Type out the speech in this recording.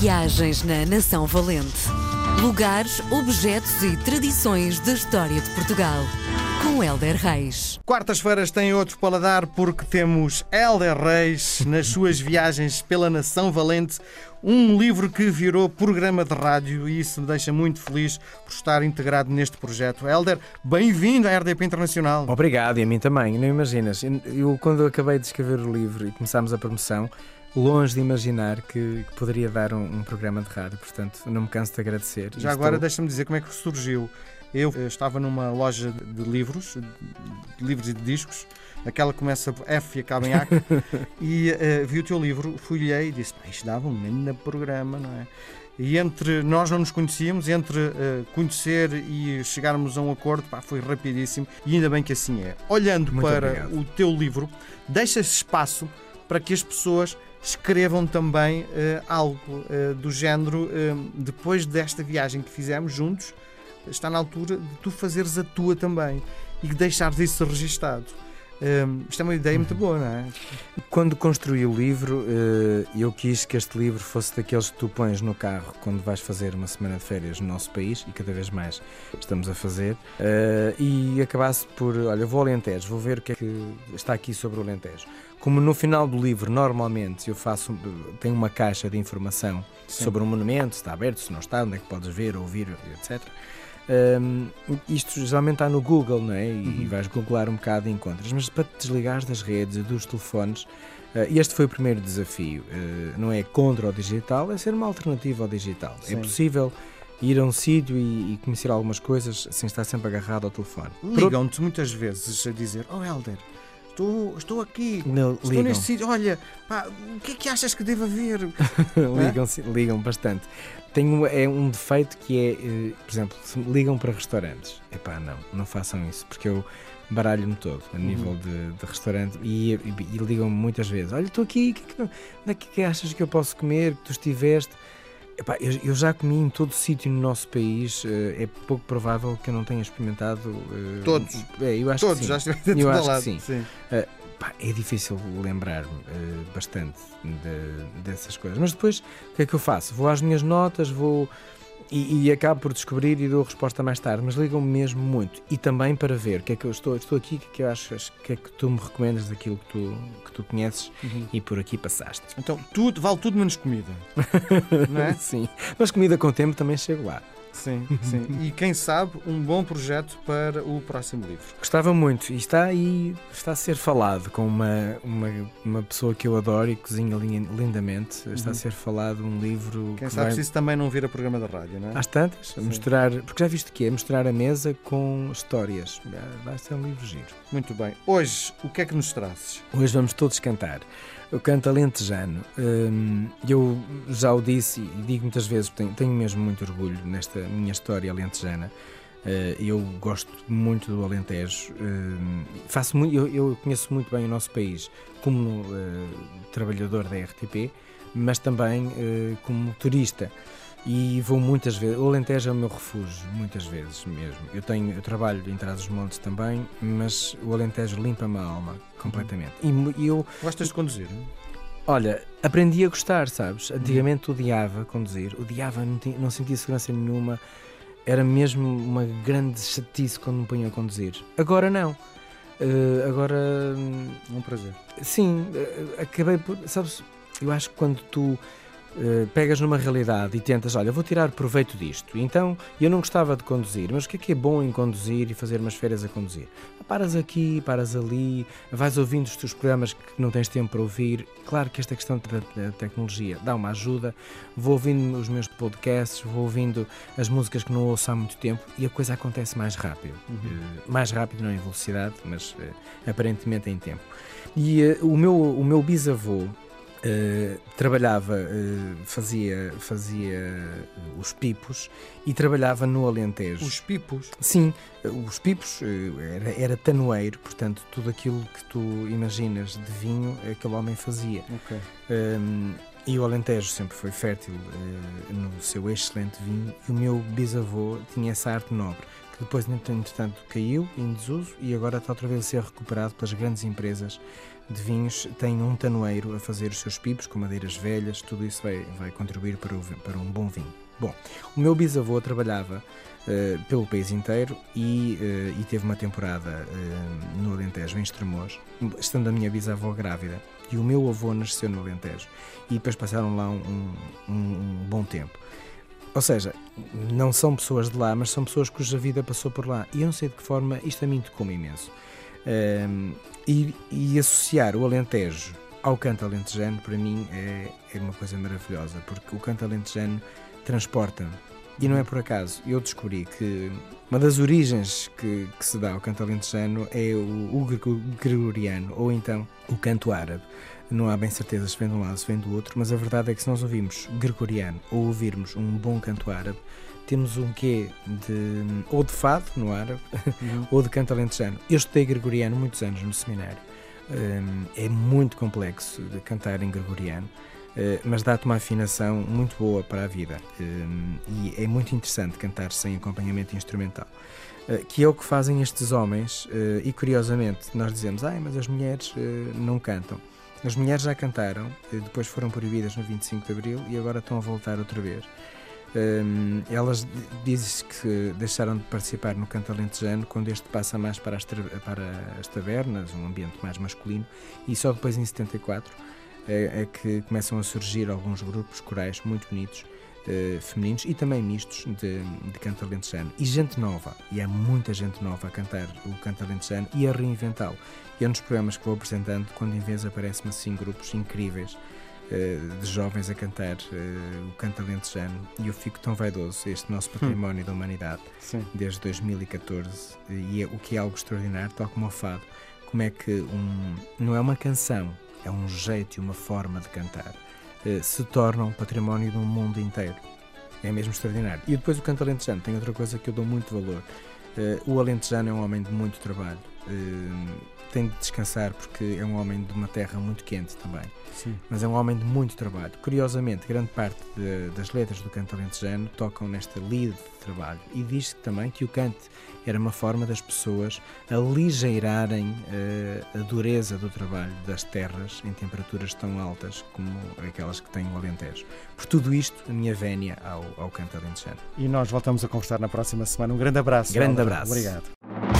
Viagens na Nação Valente. Lugares, objetos e tradições da história de Portugal. Com Helder Reis. Quartas-feiras têm outro paladar porque temos Helder Reis nas suas viagens pela Nação Valente. Um livro que virou programa de rádio e isso me deixa muito feliz por estar integrado neste projeto. Helder, bem-vindo à RDP Internacional. Obrigado, e a mim também. Não imaginas, eu quando acabei de escrever o livro e começámos a promoção, longe de imaginar que, que poderia dar um, um, programa de rádio, portanto não me canso de agradecer. Já agora deixa-me dizer como é que surgiu. Eu eh, estava numa loja de livros, de livros e de discos, aquela que começa F e acaba em A, e uh, vi o teu livro, folhei e disse: Isto dava um grande programa, não é? E entre nós não nos conhecíamos, entre uh, conhecer e chegarmos a um acordo, pá, foi rapidíssimo e ainda bem que assim é. Olhando Muito para obrigado. o teu livro, deixa-se espaço para que as pessoas escrevam também uh, algo uh, do género, uh, depois desta viagem que fizemos juntos, está na altura de tu fazeres a tua também e deixares isso registado. Um, isto é uma ideia muito boa, não é? Quando construí o livro, eu quis que este livro fosse daqueles que tu pões no carro quando vais fazer uma semana de férias no nosso país, e cada vez mais estamos a fazer, e acabasse por, olha, vou ao Alentejo, vou ver o que é que está aqui sobre o Alentejo. Como no final do livro, normalmente, eu faço, tenho uma caixa de informação Sim. sobre um monumento, se está aberto, se não está, onde é que podes ver, ouvir, etc. Um, isto geralmente está no Google, não é? E, uhum. vais googlar um bocado e encontras. Mas para te desligares das redes e dos telefones, uh, este foi o primeiro desafio. Uh, não é contra o digital, é ser uma alternativa ao digital. É Sim. É possível ir a um sítio e, e, conhecer algumas coisas sem estar sempre agarrado ao telefone. Ligam-te muitas vezes a dizer: Oh, Helder estou, estou aqui, não, estou ligam. neste sítio, olha, pá, o que é que achas que devo haver? ligam, ligam bastante. Tenho é um defeito que é, eh, por exemplo, se ligam para restaurantes, é pá, não, não façam isso, porque eu baralho-me todo a nível uhum. de, de, restaurante e, e, e ligam-me muitas vezes, olha, estou aqui, que, que, onde é que achas que eu posso comer, que tu estiveste? Epá, eu, eu, já comi em todo sítio no nosso país. Uh, é pouco provável que eu não tenha experimentado. Uh, todos. É, eu acho todos, que sim. já estive eu acho lado. que sim. sim. Uh, pá, é difícil lembrar-me bastante de, dessas coisas. Mas depois, o que é que eu faço? Vou às minhas notas, vou e, e, acabo por descobrir e dou a resposta mais tarde, mas ligam-me mesmo muito. E também para ver o que é que eu estou, estou aqui, o que é que eu acho, o que é que tu me recomendas daquilo que tu, que tu conheces uhum. e por aqui passaste. Então, tudo, vale tudo menos comida. não é? Sim, mas comida com o tempo também chego lá. Sim, sim. E quem sabe, um bom projeto para o próximo livro. Gostava muito e está aí, está a ser falado com uma, uma, uma pessoa que eu adoro e cozinha lindamente. Está uhum. a ser falado um livro. Quem sabe vai... se isso também não vira programa da rádio, não é? Às tantas, sim. misturar, porque já viste que é misturar a mesa com histórias. Vai ser um livro giro. Muito bem. Hoje, o que é que nos trazes? Hoje vamos todos cantar. Eu canto alentejano. Hum, eu já o disse e digo muitas vezes, tenho, mesmo muito orgulho nesta minha história alentejana. Eh, eu gosto muito do Alentejo. Hum, faço muito, eu, conheço muito bem o nosso país como uh, trabalhador da RTP, mas também uh, como turista e vou muitas vezes. O Alentejo é o meu refúgio, muitas vezes mesmo. Eu tenho, eu trabalho em Trás-os-Montes também, mas o Alentejo limpa-me a alma completamente. E eu gostas de conduzir? Olha, aprendi a gostar, sabes? Antigamente odiava conduzir, odiava, não, tinha, não sentia segurança nenhuma. Era mesmo uma grande chatice quando me punha a conduzir. Agora não. Uh, agora. É um prazer. Sim, uh, acabei por. Sabes, eu acho que quando tu eh, pegas numa realidade e tentas, olha, vou tirar proveito disto. Então, eu não gostava de conduzir, mas o que é que é bom em conduzir e fazer umas férias a conduzir? Paras aqui, paras ali, vais ouvindo os teus programas que não tens tempo para ouvir. Claro que esta questão da tecnologia dá uma ajuda. Vou ouvindo os meus podcasts, vou ouvindo as músicas que não ouço há muito tempo e a coisa acontece mais rápido. Uhum. Uh, mais rápido, não em velocidade, mas uh, aparentemente em tempo. E o, meu, o meu bisavô, Uh, trabalhava, uh, fazia, fazia uh, os pipos e trabalhava no Alentejo. Os pipos? Sim, os pipos era, era tanoeiro, portanto, tudo aquilo que tu imaginas de vinho, aquele homem fazia. Okay. Um, e o Alentejo sempre foi fértil no seu excelente vinho, e o meu bisavô tinha essa arte nobre que depois, entretanto, caiu em desuso e agora está outra vez a ser recuperado pelas grandes empresas de vinhos. Tem um tanoeiro a fazer os seus pipos com madeiras velhas, tudo isso vai, vai contribuir para, o, para um bom vinho. Bom, o meu bisavô trabalhava uh, pelo país inteiro e, uh, e, teve uma temporada uh, no Alentejo, em Estremoz, estando a minha bisavó grávida. E o meu avô nasceu no Alentejo. E depois passaram lá um, um, um bom tempo. Ou seja, não são pessoas de lá, mas são pessoas cuja vida passou por lá. E eu não sei de que forma isto a mim tocou-me imenso. Um, e, e, associar o Alentejo ao canto alentejano, para mim, é, é uma coisa maravilhosa, porque o canto alentejano transporta-me. E não é por acaso, eu descobri que uma das origens que, que se dá ao canto alentejano é o, o gregoriano, ou então o canto árabe não há bem certeza se vem de um lado, se vem do outro, mas a verdade é que se nós ouvirmos gregoriano ou ouvirmos um bom canto árabe, temos um quê de ou de fado no árabe uhum. ou de canto alentejano. Eu estudei gregoriano muitos anos no seminário. Um, é muito complexo de cantar em gregoriano, mas dá-te uma afinação muito boa para a vida. Um, e é muito interessante cantar sem acompanhamento instrumental. Uh, que é o que fazem estes homens, e curiosamente nós dizemos, ah, mas as mulheres não cantam. As mulheres já cantaram, depois foram proibidas no 25 de Abril e agora estão a voltar outra vez. Um, elas dizem que deixaram de participar no canto alentejano quando este passa mais para as, para as tabernas, um ambiente mais masculino, e só depois em 74 é, é que começam a surgir alguns grupos corais muito bonitos uh, femininos e também mistos de, de canto alentejano. E gente nova, e há muita gente nova a cantar o canto alentejano e a reinventá-lo. E é um dos programas que vou apresentando, quando em vez aparecem-me assim grupos incríveis uh, de jovens a cantar uh, o canto alentejano. E eu fico tão vaidoso, este nosso hum. património hum. da humanidade, Sim. desde 2014, e é, o que é algo extraordinário, tal como o fado. Como é que um, não é uma canção, é um jeito e uma forma de cantar eh, se tornam património de um mundo inteiro. É mesmo extraordinário. E depois o canto alentejano tem outra coisa que eu dou muito valor. Eh, o alentejano é um homem de muito trabalho. Eh, tem de descansar porque é um homem de uma terra muito quente também. Sim. Mas é um homem de muito trabalho. Curiosamente, grande parte de, das letras do canto alentejano tocam nesta lide de trabalho. E diz-se também que o canto era uma forma das pessoas aligeirarem uh, a dureza do trabalho das terras em temperaturas tão altas como aquelas que tem o Alentejo. Por tudo isto, a minha vénia ao, ao canto alentejano. E nós voltamos a conversar na próxima semana. Um grande abraço. Grande abraço. Obrigado.